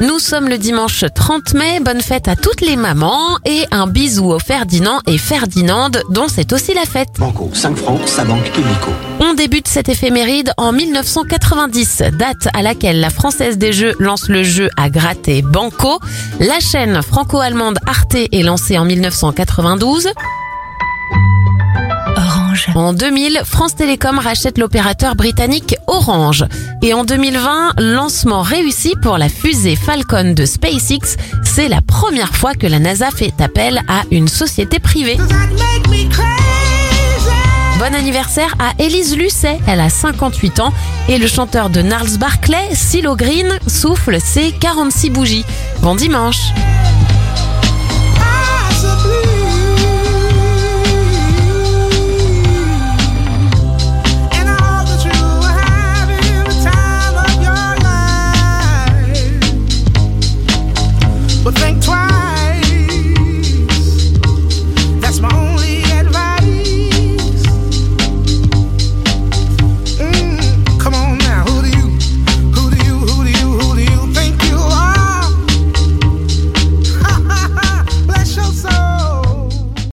Nous sommes le dimanche 30 mai, bonne fête à toutes les mamans et un bisou aux Ferdinand et Ferdinande dont c'est aussi la fête. Banco, 5 francs, sa banque illico. On débute cette éphéméride en 1990, date à laquelle la Française des Jeux lance le jeu à gratter Banco. La chaîne franco-allemande Arte est lancée en 1992. En 2000, France Télécom rachète l'opérateur britannique Orange. Et en 2020, lancement réussi pour la fusée Falcon de SpaceX. C'est la première fois que la NASA fait appel à une société privée. Bon anniversaire à Élise Lucet, elle a 58 ans et le chanteur de Gnarls Barclay, Silo Green, souffle ses 46 bougies. Bon dimanche